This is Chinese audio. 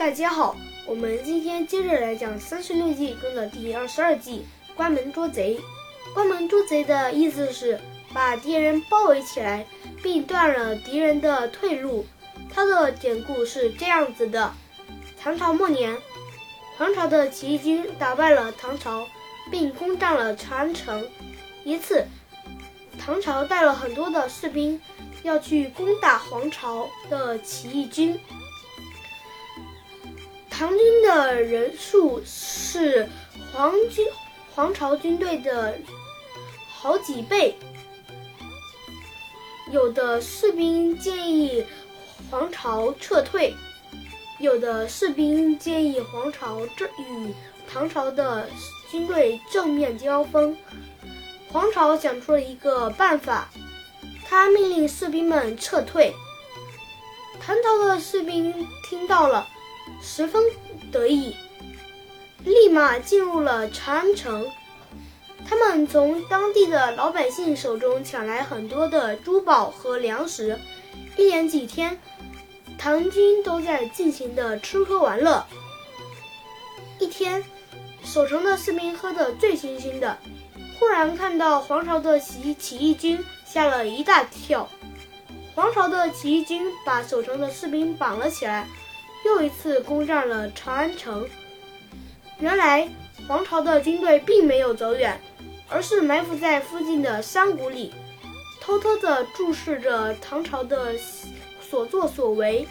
大家好，我们今天接着来讲《三十六计》中的第二十二计“关门捉贼”。关门捉贼的意思是把敌人包围起来，并断了敌人的退路。它的典故是这样子的：唐朝末年，唐朝的起义军打败了唐朝，并攻占了长安城。一次，唐朝带了很多的士兵要去攻打黄巢的起义军。唐军的人数是黄军黄巢军队的好几倍。有的士兵建议黄巢撤退，有的士兵建议黄巢正与唐朝的军队正面交锋。黄巢想出了一个办法，他命令士兵们撤退。唐朝的士兵听到了。十分得意，立马进入了长安城。他们从当地的老百姓手中抢来很多的珠宝和粮食。一连几天，唐军都在尽情的吃喝玩乐。一天，守城的士兵喝得醉醺醺的，忽然看到黄巢的起起义军，吓了一大跳。黄巢的起义军把守城的士兵绑了起来。又一次攻占了长安城。原来王朝的军队并没有走远，而是埋伏在附近的山谷里，偷偷地注视着唐朝的所作所为。